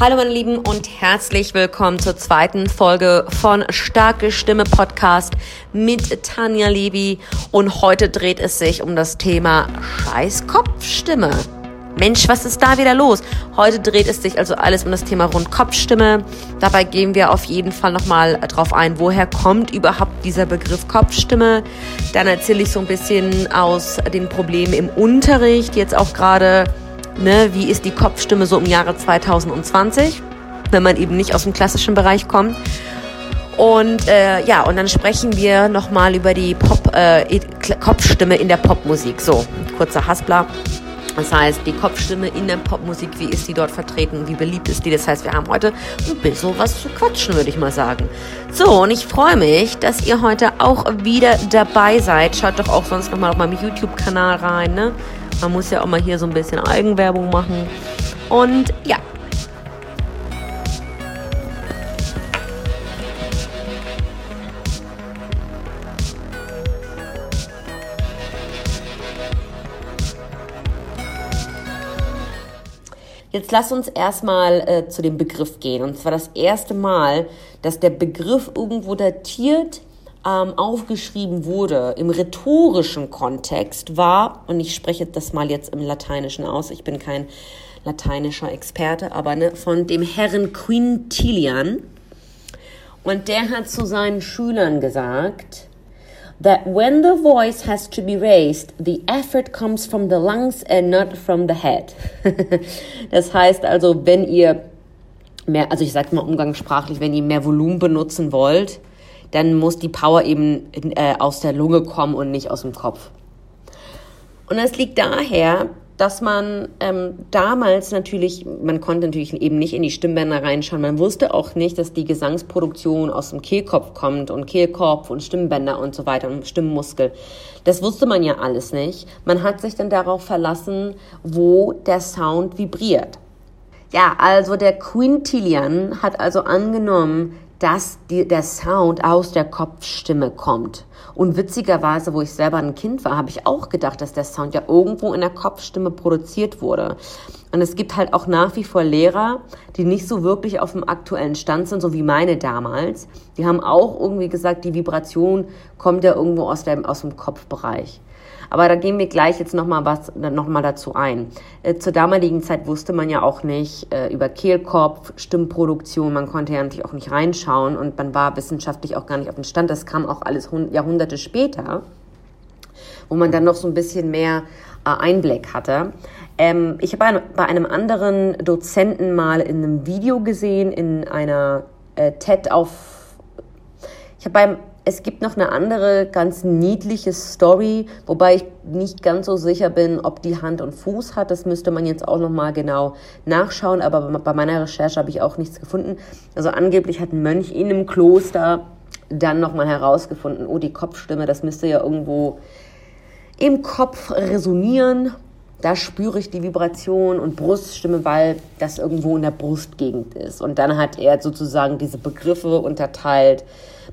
Hallo meine Lieben und herzlich willkommen zur zweiten Folge von Starke Stimme Podcast mit Tanja Levi und heute dreht es sich um das Thema Scheiß Kopfstimme. Mensch, was ist da wieder los? Heute dreht es sich also alles um das Thema Rundkopfstimme. Dabei gehen wir auf jeden Fall nochmal drauf ein, woher kommt überhaupt dieser Begriff Kopfstimme. Dann erzähle ich so ein bisschen aus den Problemen im Unterricht, jetzt auch gerade ne, wie ist die Kopfstimme so im Jahre 2020, wenn man eben nicht aus dem klassischen Bereich kommt. Und äh, ja, und dann sprechen wir nochmal über die Pop, äh, Kopfstimme in der Popmusik. So, kurzer Haspler. Das heißt, die Kopfstimme in der Popmusik, wie ist die dort vertreten, wie beliebt ist die? Das heißt, wir haben heute ein bisschen was zu quatschen, würde ich mal sagen. So, und ich freue mich, dass ihr heute auch wieder dabei seid. Schaut doch auch sonst nochmal auf meinem YouTube-Kanal rein, ne? Man muss ja auch mal hier so ein bisschen Eigenwerbung machen. Und ja. Jetzt lass uns erstmal äh, zu dem Begriff gehen. Und zwar das erste Mal, dass der Begriff irgendwo datiert ähm, aufgeschrieben wurde im rhetorischen Kontext war, und ich spreche das mal jetzt im Lateinischen aus, ich bin kein lateinischer Experte, aber ne, von dem Herrn Quintilian. Und der hat zu seinen Schülern gesagt, that when the voice has to be raised, the effort comes from the lungs and not from the head. das heißt also, wenn ihr mehr, also ich sage mal umgangssprachlich, wenn ihr mehr Volumen benutzen wollt, dann muss die Power eben äh, aus der Lunge kommen und nicht aus dem Kopf. Und das liegt daher, dass man ähm, damals natürlich, man konnte natürlich eben nicht in die Stimmbänder reinschauen, man wusste auch nicht, dass die Gesangsproduktion aus dem Kehlkopf kommt und Kehlkopf und Stimmbänder und so weiter und Stimmmuskel. Das wusste man ja alles nicht. Man hat sich dann darauf verlassen, wo der Sound vibriert. Ja, also der Quintilian hat also angenommen, dass die, der Sound aus der Kopfstimme kommt. Und witzigerweise, wo ich selber ein Kind war, habe ich auch gedacht, dass der Sound ja irgendwo in der Kopfstimme produziert wurde. Und es gibt halt auch nach wie vor Lehrer, die nicht so wirklich auf dem aktuellen Stand sind, so wie meine damals. Die haben auch irgendwie gesagt, die Vibration kommt ja irgendwo aus dem, aus dem Kopfbereich. Aber da gehen wir gleich jetzt nochmal was, noch mal dazu ein. Äh, zur damaligen Zeit wusste man ja auch nicht äh, über Kehlkopf, Stimmproduktion, man konnte ja natürlich auch nicht reinschauen und man war wissenschaftlich auch gar nicht auf dem Stand. Das kam auch alles Jahrhunderte später, wo man dann noch so ein bisschen mehr äh, Einblick hatte. Ähm, ich habe bei einem anderen Dozenten mal in einem Video gesehen, in einer äh, TED auf ich habe beim es gibt noch eine andere ganz niedliche Story, wobei ich nicht ganz so sicher bin, ob die Hand und Fuß hat. Das müsste man jetzt auch noch mal genau nachschauen. Aber bei meiner Recherche habe ich auch nichts gefunden. Also angeblich hat ein Mönch in einem Kloster dann noch mal herausgefunden, oh die Kopfstimme, das müsste ja irgendwo im Kopf resonieren. Da spüre ich die Vibration und Bruststimme, weil das irgendwo in der Brustgegend ist. Und dann hat er sozusagen diese Begriffe unterteilt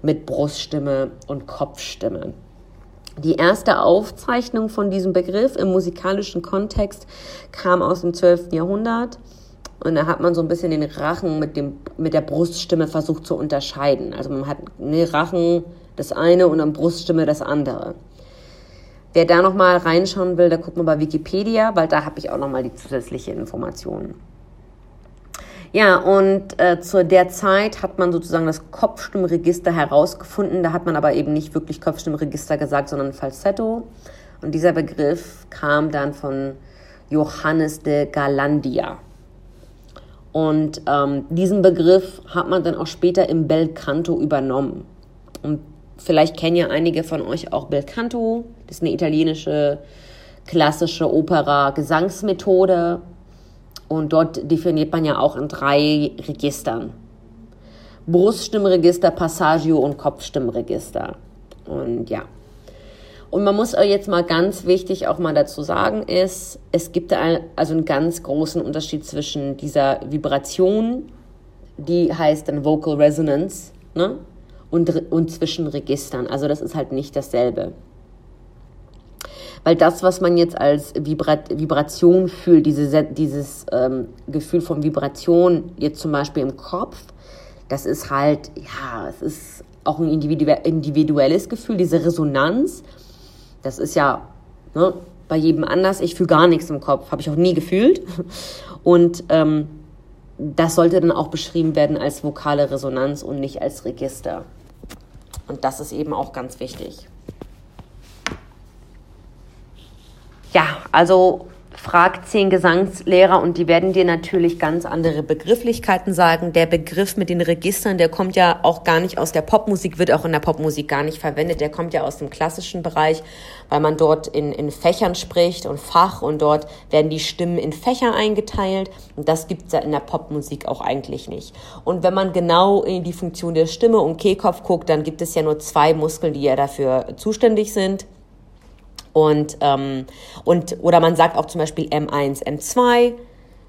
mit Bruststimme und Kopfstimme. Die erste Aufzeichnung von diesem Begriff im musikalischen Kontext kam aus dem 12. Jahrhundert. Und da hat man so ein bisschen den Rachen mit, dem, mit der Bruststimme versucht zu unterscheiden. Also man hat ne, Rachen das eine und dann Bruststimme das andere. Wer da nochmal reinschauen will, da guckt man bei Wikipedia, weil da habe ich auch nochmal die zusätzliche Informationen. Ja, und äh, zu der Zeit hat man sozusagen das Kopfstimmregister herausgefunden. Da hat man aber eben nicht wirklich Kopfstimmregister gesagt, sondern Falsetto. Und dieser Begriff kam dann von Johannes de Galandia. Und ähm, diesen Begriff hat man dann auch später im Bel Canto übernommen. Und vielleicht kennen ja einige von euch auch Bel Canto. Das ist eine italienische klassische Opera-Gesangsmethode. Und dort definiert man ja auch in drei Registern. Bruststimmregister, Passaggio und Kopfstimmregister. Und ja. Und man muss jetzt mal ganz wichtig auch mal dazu sagen, ist, es gibt also einen ganz großen Unterschied zwischen dieser Vibration, die heißt dann Vocal Resonance, ne? Und, und zwischen Registern. Also das ist halt nicht dasselbe. Weil das, was man jetzt als Vibrat Vibration fühlt, diese, dieses ähm, Gefühl von Vibration, jetzt zum Beispiel im Kopf, das ist halt, ja, es ist auch ein individuelles Gefühl, diese Resonanz. Das ist ja ne, bei jedem anders. Ich fühle gar nichts im Kopf, habe ich auch nie gefühlt. Und ähm, das sollte dann auch beschrieben werden als vokale Resonanz und nicht als Register. Und das ist eben auch ganz wichtig. Ja, also frag zehn Gesangslehrer und die werden dir natürlich ganz andere Begrifflichkeiten sagen. Der Begriff mit den Registern, der kommt ja auch gar nicht aus der Popmusik, wird auch in der Popmusik gar nicht verwendet. Der kommt ja aus dem klassischen Bereich, weil man dort in, in Fächern spricht und Fach und dort werden die Stimmen in Fächer eingeteilt. Und das gibt's ja in der Popmusik auch eigentlich nicht. Und wenn man genau in die Funktion der Stimme und Kehlkopf guckt, dann gibt es ja nur zwei Muskeln, die ja dafür zuständig sind. Und, ähm, und, oder man sagt auch zum Beispiel M1, M2.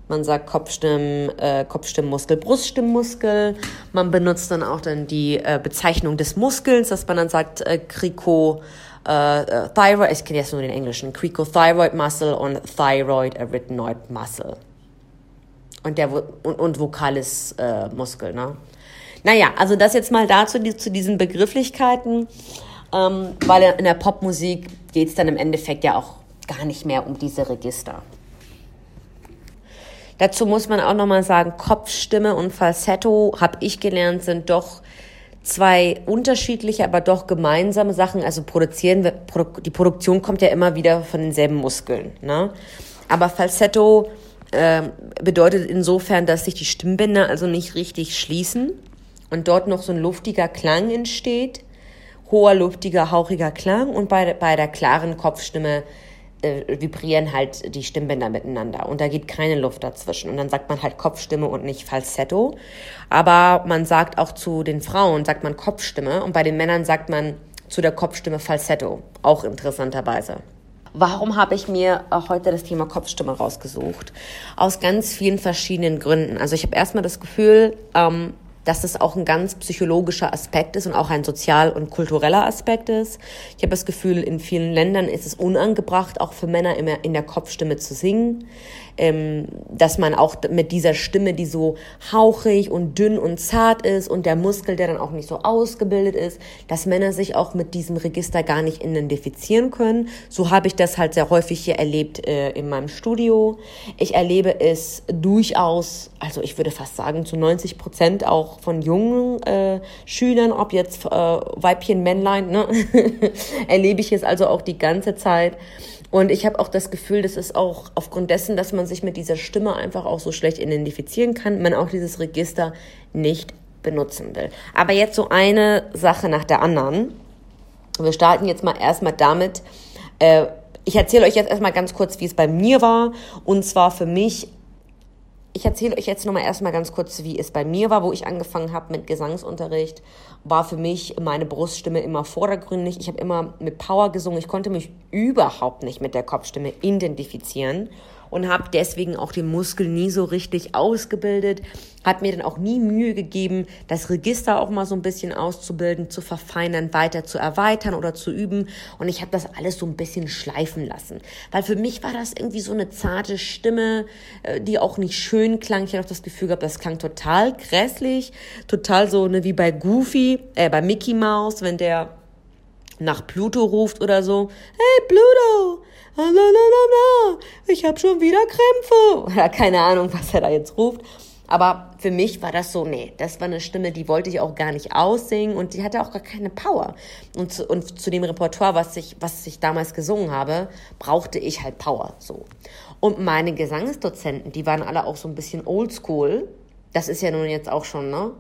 Man sagt Kopfstimmen, äh, Kopfstimmmuskel, Bruststimmmuskel. Man benutzt dann auch dann die äh, Bezeichnung des Muskels, dass man dann sagt äh, Crico, äh, äh, Thyroid, ich kenne jetzt nur den englischen, Cricothyroid Muscle und Thyroid Arytenoid Muscle. Und der und, und Vokalis äh, Muskel, ne? Naja, also das jetzt mal dazu, die, zu diesen Begrifflichkeiten, ähm, weil in der Popmusik geht es dann im Endeffekt ja auch gar nicht mehr um diese Register. Dazu muss man auch nochmal sagen, Kopfstimme und Falsetto, habe ich gelernt, sind doch zwei unterschiedliche, aber doch gemeinsame Sachen. Also produzieren, die Produktion kommt ja immer wieder von denselben Muskeln. Ne? Aber Falsetto äh, bedeutet insofern, dass sich die Stimmbänder also nicht richtig schließen und dort noch so ein luftiger Klang entsteht hoher, luftiger, hauchiger Klang und bei, bei der klaren Kopfstimme äh, vibrieren halt die Stimmbänder miteinander und da geht keine Luft dazwischen und dann sagt man halt Kopfstimme und nicht Falsetto. Aber man sagt auch zu den Frauen, sagt man Kopfstimme und bei den Männern sagt man zu der Kopfstimme Falsetto, auch interessanterweise. Warum habe ich mir heute das Thema Kopfstimme rausgesucht? Aus ganz vielen verschiedenen Gründen. Also ich habe erstmal das Gefühl, ähm, dass es auch ein ganz psychologischer Aspekt ist und auch ein sozial- und kultureller Aspekt ist. Ich habe das Gefühl, in vielen Ländern ist es unangebracht, auch für Männer immer in der Kopfstimme zu singen ähm, dass man auch mit dieser Stimme, die so hauchig und dünn und zart ist und der Muskel, der dann auch nicht so ausgebildet ist, dass Männer sich auch mit diesem Register gar nicht identifizieren können. So habe ich das halt sehr häufig hier erlebt äh, in meinem Studio. Ich erlebe es durchaus, also ich würde fast sagen zu 90 Prozent auch von jungen äh, Schülern, ob jetzt äh, Weibchen, Männlein, ne? erlebe ich es also auch die ganze Zeit. Und ich habe auch das Gefühl, das ist auch aufgrund dessen, dass man sich mit dieser Stimme einfach auch so schlecht identifizieren kann, man auch dieses Register nicht benutzen will. Aber jetzt so eine Sache nach der anderen. Wir starten jetzt mal erstmal damit, äh, ich erzähle euch jetzt erstmal ganz kurz, wie es bei mir war. Und zwar für mich ich erzähle euch jetzt nochmal erstmal ganz kurz, wie es bei mir war, wo ich angefangen habe mit Gesangsunterricht. War für mich meine Bruststimme immer vordergründig. Ich habe immer mit Power gesungen. Ich konnte mich überhaupt nicht mit der Kopfstimme identifizieren und habe deswegen auch den Muskel nie so richtig ausgebildet, hat mir dann auch nie Mühe gegeben, das Register auch mal so ein bisschen auszubilden, zu verfeinern, weiter zu erweitern oder zu üben und ich habe das alles so ein bisschen schleifen lassen, weil für mich war das irgendwie so eine zarte Stimme, äh, die auch nicht schön klang. Ich hatte auch das Gefühl gehabt, das klang total grässlich, total so ne, wie bei Goofy, äh, bei Mickey Mouse, wenn der nach Pluto ruft oder so. Hey Pluto, ich habe schon wieder Krämpfe. Oder keine Ahnung, was er da jetzt ruft. Aber für mich war das so, nee, das war eine Stimme, die wollte ich auch gar nicht aussingen und die hatte auch gar keine Power. Und zu, und zu dem Repertoire, was ich, was ich damals gesungen habe, brauchte ich halt Power, so. Und meine Gesangsdozenten, die waren alle auch so ein bisschen oldschool. Das ist ja nun jetzt auch schon, ne?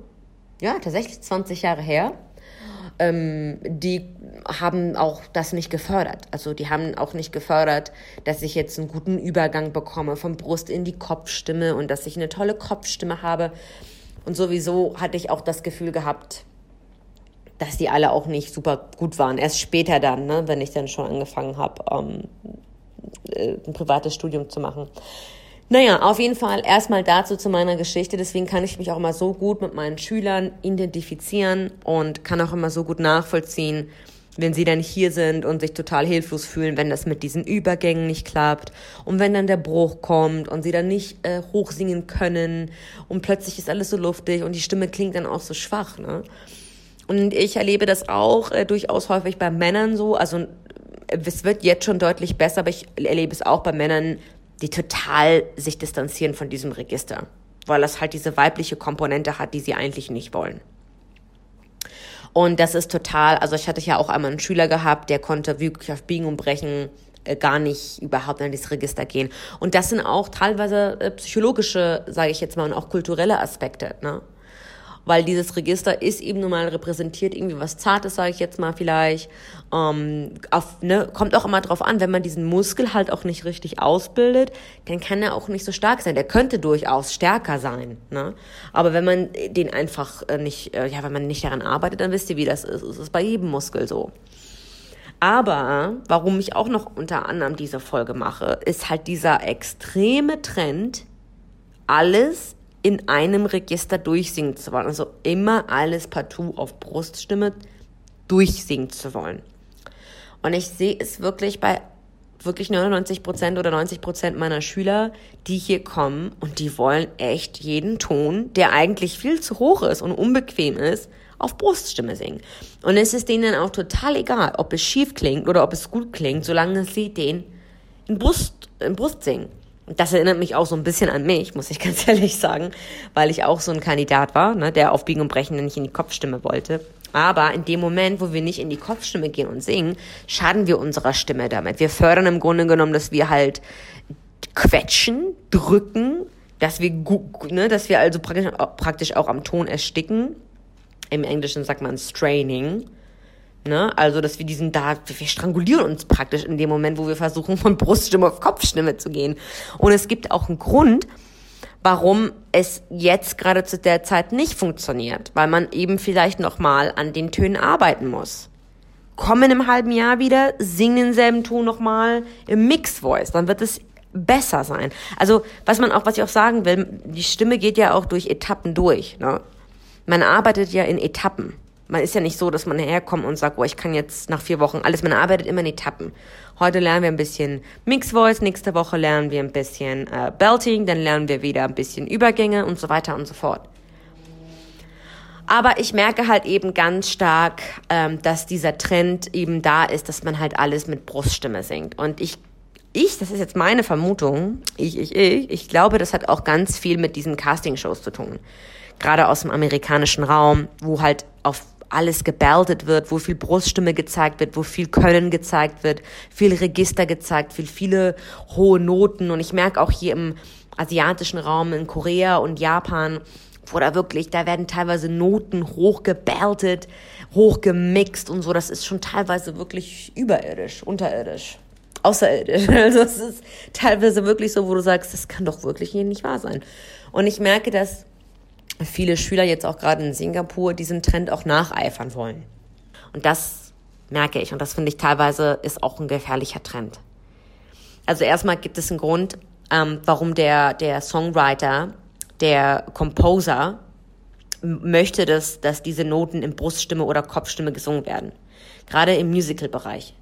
Ja, tatsächlich 20 Jahre her ähm, die haben auch das nicht gefördert. Also die haben auch nicht gefördert, dass ich jetzt einen guten Übergang bekomme von Brust in die Kopfstimme und dass ich eine tolle Kopfstimme habe. Und sowieso hatte ich auch das Gefühl gehabt, dass die alle auch nicht super gut waren. Erst später dann, ne, wenn ich dann schon angefangen habe, ähm, äh, ein privates Studium zu machen. Naja, auf jeden Fall erstmal dazu zu meiner Geschichte. Deswegen kann ich mich auch immer so gut mit meinen Schülern identifizieren und kann auch immer so gut nachvollziehen, wenn sie dann hier sind und sich total hilflos fühlen, wenn das mit diesen Übergängen nicht klappt und wenn dann der Bruch kommt und sie dann nicht äh, hochsingen können und plötzlich ist alles so luftig und die Stimme klingt dann auch so schwach. Ne? Und ich erlebe das auch äh, durchaus häufig bei Männern so. Also es wird jetzt schon deutlich besser, aber ich erlebe es auch bei Männern, die total sich distanzieren von diesem Register, weil das halt diese weibliche Komponente hat, die sie eigentlich nicht wollen. Und das ist total, also ich hatte ja auch einmal einen Schüler gehabt, der konnte wirklich auf Biegen und Brechen äh, gar nicht überhaupt in dieses Register gehen. Und das sind auch teilweise äh, psychologische, sage ich jetzt mal, und auch kulturelle Aspekte. Ne? Weil dieses Register ist eben nun mal repräsentiert irgendwie was Zartes, sage ich jetzt mal vielleicht. Ähm, auf, ne, kommt auch immer drauf an, wenn man diesen Muskel halt auch nicht richtig ausbildet, dann kann er auch nicht so stark sein. Der könnte durchaus stärker sein, ne? Aber wenn man den einfach äh, nicht, äh, ja, wenn man nicht daran arbeitet, dann wisst ihr, wie das ist. Es ist bei jedem Muskel so. Aber warum ich auch noch unter anderem diese Folge mache, ist halt dieser extreme Trend, alles in einem Register durchsingen zu wollen. Also immer alles partout auf Bruststimme durchsingen zu wollen. Und ich sehe es wirklich bei wirklich 99 Prozent oder 90 Prozent meiner Schüler, die hier kommen und die wollen echt jeden Ton, der eigentlich viel zu hoch ist und unbequem ist, auf Bruststimme singen. Und es ist denen auch total egal, ob es schief klingt oder ob es gut klingt, solange sie den in Brust, in Brust singen. Das erinnert mich auch so ein bisschen an mich, muss ich ganz ehrlich sagen, weil ich auch so ein Kandidat war, ne, der auf Biegen und Brechen nicht in die Kopfstimme wollte. Aber in dem Moment, wo wir nicht in die Kopfstimme gehen und singen, schaden wir unserer Stimme damit. Wir fördern im Grunde genommen, dass wir halt quetschen, drücken, dass wir, ne, dass wir also praktisch, praktisch auch am Ton ersticken. Im Englischen sagt man straining. Ne? Also, dass wir diesen da, wir strangulieren uns praktisch in dem Moment, wo wir versuchen, von Bruststimme auf Kopfstimme zu gehen. Und es gibt auch einen Grund, warum es jetzt gerade zu der Zeit nicht funktioniert, weil man eben vielleicht nochmal an den Tönen arbeiten muss. Komm in einem halben Jahr wieder, sing denselben Ton nochmal im Mix Voice, dann wird es besser sein. Also, was man auch, was ich auch sagen will, die Stimme geht ja auch durch Etappen durch, ne? Man arbeitet ja in Etappen. Man ist ja nicht so, dass man herkommt und sagt, oh, ich kann jetzt nach vier Wochen alles. Man arbeitet immer in Etappen. Heute lernen wir ein bisschen Mix Voice, nächste Woche lernen wir ein bisschen äh, Belting, dann lernen wir wieder ein bisschen Übergänge und so weiter und so fort. Aber ich merke halt eben ganz stark, ähm, dass dieser Trend eben da ist, dass man halt alles mit Bruststimme singt. Und ich, ich, das ist jetzt meine Vermutung, ich, ich, ich, ich glaube, das hat auch ganz viel mit diesen Castingshows zu tun. Gerade aus dem amerikanischen Raum, wo halt auf alles gebeltet wird, wo viel Bruststimme gezeigt wird, wo viel Können gezeigt wird, viel Register gezeigt wird, viele hohe Noten. Und ich merke auch hier im asiatischen Raum, in Korea und Japan, wo da wirklich, da werden teilweise Noten hochgebeltet, hochgemixt und so. Das ist schon teilweise wirklich überirdisch, unterirdisch, außerirdisch. Also es ist teilweise wirklich so, wo du sagst, das kann doch wirklich nicht wahr sein. Und ich merke, dass viele Schüler jetzt auch gerade in Singapur diesen Trend auch nacheifern wollen. Und das merke ich und das finde ich teilweise ist auch ein gefährlicher Trend. Also erstmal gibt es einen Grund, ähm, warum der, der Songwriter, der Composer möchte, dass, dass diese Noten in Bruststimme oder Kopfstimme gesungen werden. Gerade im Musical-Bereich.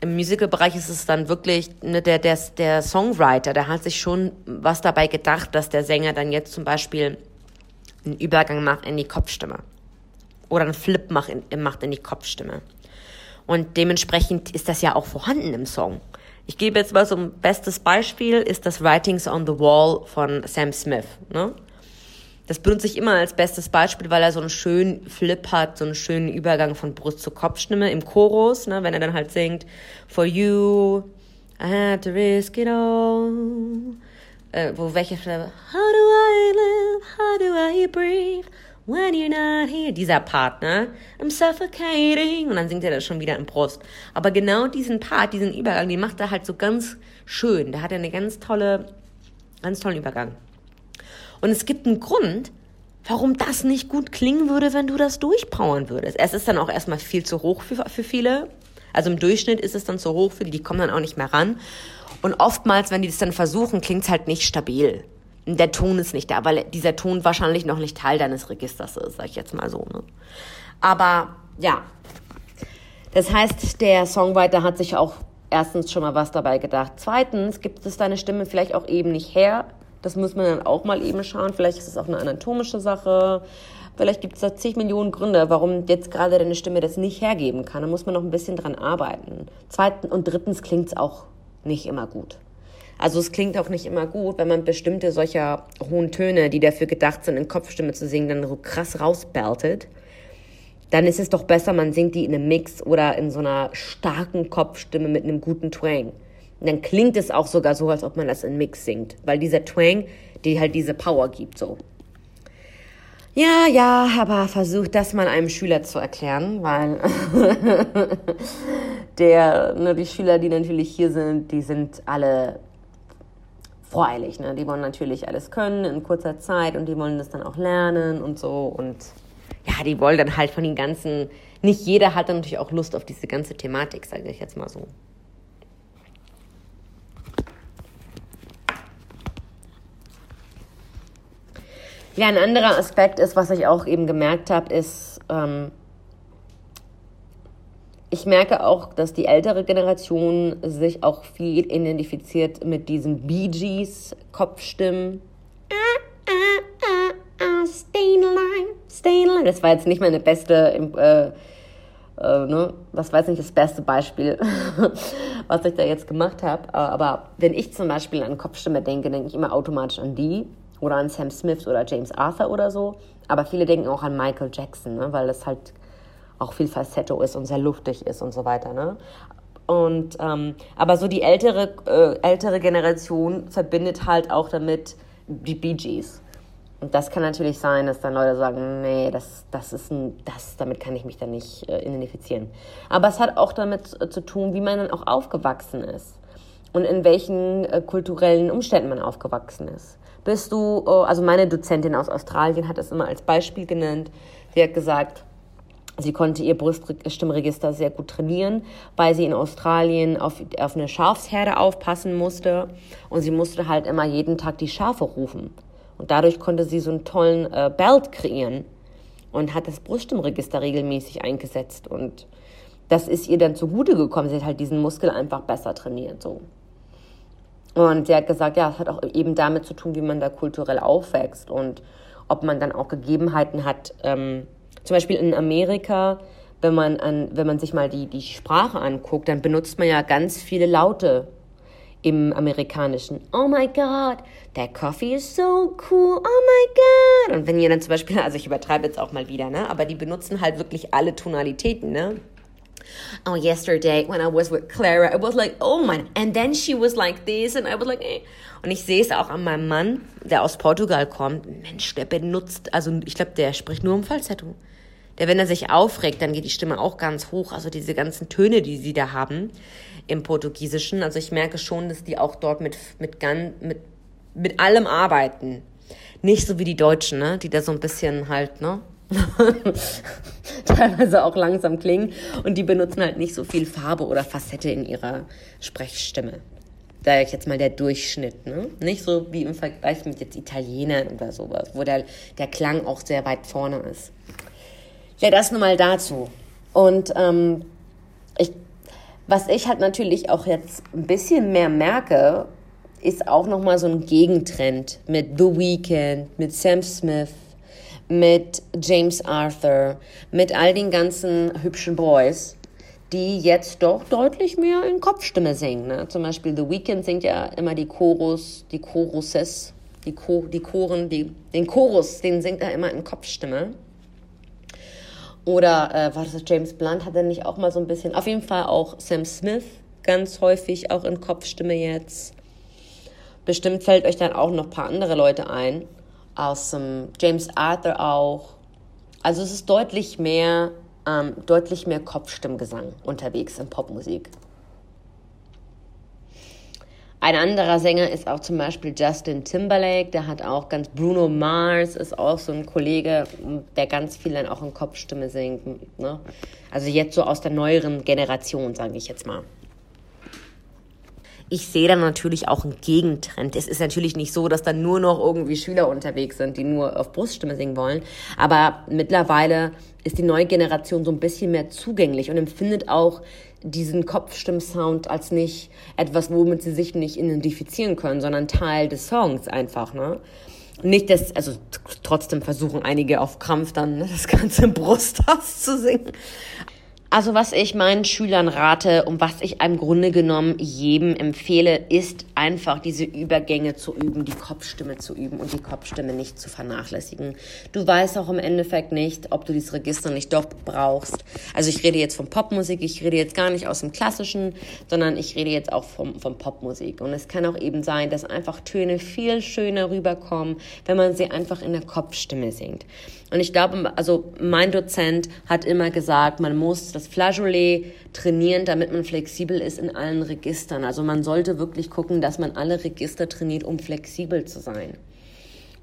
Im Musical-Bereich ist es dann wirklich, ne, der, der, der Songwriter, der hat sich schon was dabei gedacht, dass der Sänger dann jetzt zum Beispiel einen Übergang macht in die Kopfstimme. Oder einen Flip macht in, macht in die Kopfstimme. Und dementsprechend ist das ja auch vorhanden im Song. Ich gebe jetzt mal so ein bestes Beispiel, ist das Writings on the Wall von Sam Smith. Ne? Das benutze ich immer als bestes Beispiel, weil er so einen schönen Flip hat, so einen schönen Übergang von Brust zu Kopfstimme im Chorus, ne? wenn er dann halt singt, For you, I had to risk it all äh, wo welche Stelle, How do how do I breathe, when you're not here, dieser Part, ne? I'm suffocating. Und dann singt er das schon wieder im Brust. Aber genau diesen Part, diesen Übergang, den macht er halt so ganz schön. Da hat er eine ganz tolle, ganz tollen Übergang. Und es gibt einen Grund, warum das nicht gut klingen würde, wenn du das durchpowern würdest. Es ist dann auch erstmal viel zu hoch für, für viele. Also im Durchschnitt ist es dann zu hoch für die, die kommen dann auch nicht mehr ran. Und oftmals, wenn die das dann versuchen, klingt's halt nicht stabil. Der Ton ist nicht da, weil dieser Ton wahrscheinlich noch nicht Teil deines Registers ist, sag ich jetzt mal so. Ne? Aber ja, Das heißt, der Songwriter hat sich auch erstens schon mal was dabei gedacht. Zweitens gibt es deine Stimme vielleicht auch eben nicht her. Das muss man dann auch mal eben schauen. Vielleicht ist es auch eine anatomische Sache. Vielleicht gibt es da zig Millionen Gründe, warum jetzt gerade deine Stimme das nicht hergeben kann. Da muss man noch ein bisschen dran arbeiten. Zweitens und drittens klingt es auch nicht immer gut. Also es klingt auch nicht immer gut, wenn man bestimmte solcher hohen Töne, die dafür gedacht sind, in Kopfstimme zu singen, dann so krass rausbeltet. Dann ist es doch besser, man singt die in einem Mix oder in so einer starken Kopfstimme mit einem guten Twang. Und dann klingt es auch sogar so, als ob man das in Mix singt, weil dieser Twang, die halt diese Power gibt, so. Ja, ja, aber versucht das mal einem Schüler zu erklären, weil der, ne, die Schüler, die natürlich hier sind, die sind alle voreilig. Ne? Die wollen natürlich alles können in kurzer Zeit und die wollen das dann auch lernen und so. Und ja, die wollen dann halt von den ganzen. Nicht jeder hat dann natürlich auch Lust auf diese ganze Thematik, sage ich jetzt mal so. Ja, ein anderer Aspekt ist, was ich auch eben gemerkt habe, ist, ähm, ich merke auch, dass die ältere Generation sich auch viel identifiziert mit diesen Bee Gees Kopfstimmen. Stay alive, stay alive. Das war jetzt nicht meine beste, äh, äh, ne? das war jetzt nicht das beste Beispiel, was ich da jetzt gemacht habe. Aber wenn ich zum Beispiel an Kopfstimme denke, denke ich immer automatisch an die oder an Sam Smith oder James Arthur oder so. Aber viele denken auch an Michael Jackson, ne? weil das halt auch viel Facetto ist und sehr luftig ist und so weiter. Ne? Und ähm, aber so die ältere äh, ältere Generation verbindet halt auch damit die Bee Gees. Und das kann natürlich sein, dass dann Leute sagen, nee, das, das ist ein, das, damit kann ich mich dann nicht äh, identifizieren. Aber es hat auch damit äh, zu tun, wie man dann auch aufgewachsen ist und in welchen äh, kulturellen Umständen man aufgewachsen ist. Bist du, äh, also meine Dozentin aus Australien hat das immer als Beispiel genannt. Sie hat gesagt, Sie konnte ihr Bruststimmregister sehr gut trainieren, weil sie in Australien auf, auf eine Schafsherde aufpassen musste und sie musste halt immer jeden Tag die Schafe rufen. Und dadurch konnte sie so einen tollen äh, Belt kreieren und hat das Bruststimmregister regelmäßig eingesetzt und das ist ihr dann zugute gekommen. Sie hat halt diesen Muskel einfach besser trainiert, so. Und sie hat gesagt, ja, es hat auch eben damit zu tun, wie man da kulturell aufwächst und ob man dann auch Gegebenheiten hat, ähm, zum Beispiel in Amerika, wenn man, an, wenn man sich mal die, die Sprache anguckt, dann benutzt man ja ganz viele Laute im Amerikanischen. Oh my God, that coffee is so cool. Oh my God. Und wenn ihr dann zum Beispiel, also ich übertreibe jetzt auch mal wieder, ne? Aber die benutzen halt wirklich alle Tonalitäten, ne? Oh, yesterday when I was with Clara, I was like, oh man. And then she was like this and I was like, eh. Und ich sehe es auch an meinem Mann, der aus Portugal kommt. Mensch, der benutzt, also ich glaube, der spricht nur im Falsetto der, wenn er sich aufregt, dann geht die Stimme auch ganz hoch. Also diese ganzen Töne, die sie da haben im Portugiesischen. Also ich merke schon, dass die auch dort mit, mit, mit, mit allem arbeiten. Nicht so wie die Deutschen, ne? die da so ein bisschen halt, ne? teilweise auch langsam klingen und die benutzen halt nicht so viel Farbe oder Facette in ihrer Sprechstimme. Da ich jetzt mal der Durchschnitt, ne? Nicht so wie im Vergleich mit jetzt Italienern oder sowas, wo der, der Klang auch sehr weit vorne ist. Ja, das nur mal dazu. Und ähm, ich, was ich halt natürlich auch jetzt ein bisschen mehr merke, ist auch nochmal so ein Gegentrend mit The Weeknd, mit Sam Smith, mit James Arthur, mit all den ganzen hübschen Boys, die jetzt doch deutlich mehr in Kopfstimme singen. Ne? Zum Beispiel The Weeknd singt ja immer die Chorus, die Choruses, die, Chor, die Choren, die, den Chorus, den singt er immer in Kopfstimme. Oder äh, war das James Blunt? Hat er nicht auch mal so ein bisschen? Auf jeden Fall auch Sam Smith, ganz häufig auch in Kopfstimme jetzt. Bestimmt fällt euch dann auch noch ein paar andere Leute ein. Aus ähm, James Arthur auch. Also es ist deutlich mehr, ähm, deutlich mehr Kopfstimmgesang unterwegs in Popmusik. Ein anderer Sänger ist auch zum Beispiel Justin Timberlake, der hat auch ganz, Bruno Mars ist auch so ein Kollege, der ganz viel dann auch in Kopfstimme singt. Ne? Also jetzt so aus der neueren Generation, sage ich jetzt mal. Ich sehe da natürlich auch einen Gegentrend. Es ist natürlich nicht so, dass da nur noch irgendwie Schüler unterwegs sind, die nur auf Bruststimme singen wollen. Aber mittlerweile ist die neue Generation so ein bisschen mehr zugänglich und empfindet auch diesen Kopfstimmsound als nicht etwas, womit sie sich nicht identifizieren können, sondern Teil des Songs einfach, ne? Nicht, dass, also trotzdem versuchen einige auf Krampf dann das ganze Brust auszusingen. Also was ich meinen Schülern rate und was ich im Grunde genommen jedem empfehle, ist einfach diese Übergänge zu üben, die Kopfstimme zu üben und die Kopfstimme nicht zu vernachlässigen. Du weißt auch im Endeffekt nicht, ob du dieses Register nicht doch brauchst. Also ich rede jetzt von Popmusik, ich rede jetzt gar nicht aus dem Klassischen, sondern ich rede jetzt auch vom, von Popmusik. Und es kann auch eben sein, dass einfach Töne viel schöner rüberkommen, wenn man sie einfach in der Kopfstimme singt. Und ich glaube, also mein Dozent hat immer gesagt, man muss das Flageolet trainieren, damit man flexibel ist in allen Registern. Also man sollte wirklich gucken, dass man alle Register trainiert, um flexibel zu sein.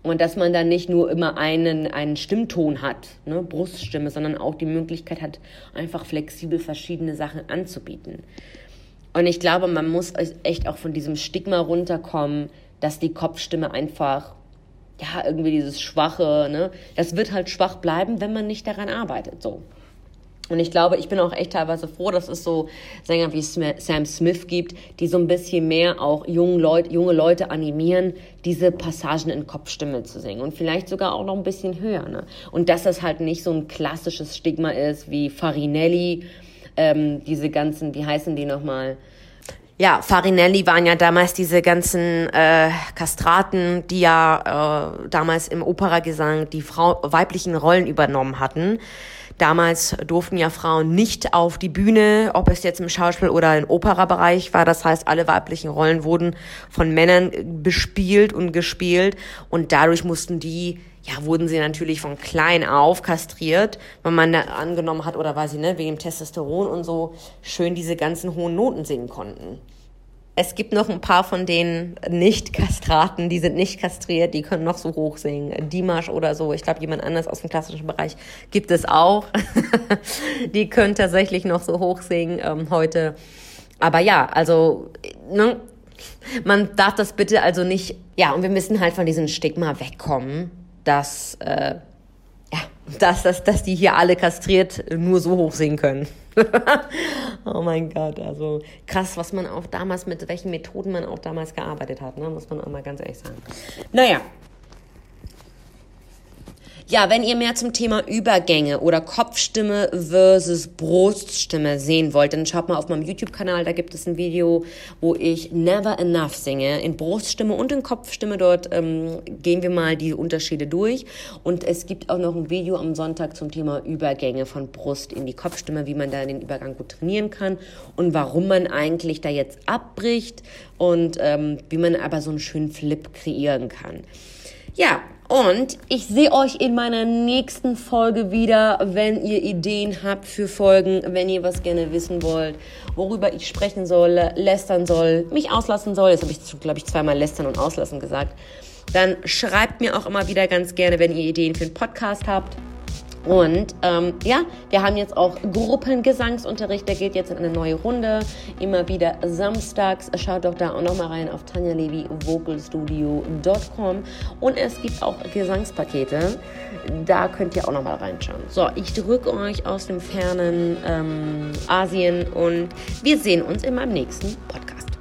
Und dass man dann nicht nur immer einen, einen Stimmton hat, ne, Bruststimme, sondern auch die Möglichkeit hat, einfach flexibel verschiedene Sachen anzubieten. Und ich glaube, man muss echt auch von diesem Stigma runterkommen, dass die Kopfstimme einfach ja, irgendwie dieses Schwache, ne? Das wird halt schwach bleiben, wenn man nicht daran arbeitet, so. Und ich glaube, ich bin auch echt teilweise froh, dass es so Sänger wie Sam Smith gibt, die so ein bisschen mehr auch junge Leute, junge Leute animieren, diese Passagen in Kopfstimme zu singen. Und vielleicht sogar auch noch ein bisschen höher. Ne? Und dass das halt nicht so ein klassisches Stigma ist wie Farinelli, ähm, diese ganzen, wie heißen die nochmal? Ja, Farinelli waren ja damals diese ganzen äh, Kastraten, die ja äh, damals im Operagesang die Frau weiblichen Rollen übernommen hatten. Damals durften ja Frauen nicht auf die Bühne, ob es jetzt im Schauspiel oder im Operabereich war. Das heißt, alle weiblichen Rollen wurden von Männern bespielt und gespielt und dadurch mussten die ja, wurden sie natürlich von klein auf kastriert, wenn man da angenommen hat oder weiß ich, ne, wegen Testosteron und so schön diese ganzen hohen Noten singen konnten. Es gibt noch ein paar von den Nicht-Kastraten, die sind nicht kastriert, die können noch so hoch singen. Dimash oder so, ich glaube, jemand anders aus dem klassischen Bereich gibt es auch. die können tatsächlich noch so hoch singen ähm, heute. Aber ja, also, ne, man darf das bitte also nicht, ja, und wir müssen halt von diesem Stigma wegkommen, dass, äh, ja, dass, dass, dass die hier alle kastriert nur so hoch singen können. oh mein Gott, also krass, was man auch damals, mit welchen Methoden man auch damals gearbeitet hat, ne? muss man auch mal ganz ehrlich sagen. Naja, ja, wenn ihr mehr zum Thema Übergänge oder Kopfstimme versus Bruststimme sehen wollt, dann schaut mal auf meinem YouTube-Kanal. Da gibt es ein Video, wo ich Never Enough singe. In Bruststimme und in Kopfstimme. Dort ähm, gehen wir mal die Unterschiede durch. Und es gibt auch noch ein Video am Sonntag zum Thema Übergänge von Brust in die Kopfstimme, wie man da den Übergang gut trainieren kann und warum man eigentlich da jetzt abbricht und ähm, wie man aber so einen schönen Flip kreieren kann. Ja, und ich sehe euch in meiner nächsten Folge wieder, wenn ihr Ideen habt für Folgen, wenn ihr was gerne wissen wollt, worüber ich sprechen soll, lästern soll, mich auslassen soll. Das habe ich, glaube ich, zweimal lästern und auslassen gesagt. Dann schreibt mir auch immer wieder ganz gerne, wenn ihr Ideen für einen Podcast habt. Und ähm, ja, wir haben jetzt auch Gruppengesangsunterricht, der geht jetzt in eine neue Runde, immer wieder samstags. Schaut doch da auch nochmal rein auf tanjalevi-vocalstudio.com und es gibt auch Gesangspakete, da könnt ihr auch nochmal reinschauen. So, ich drücke euch aus dem fernen ähm, Asien und wir sehen uns in meinem nächsten Podcast.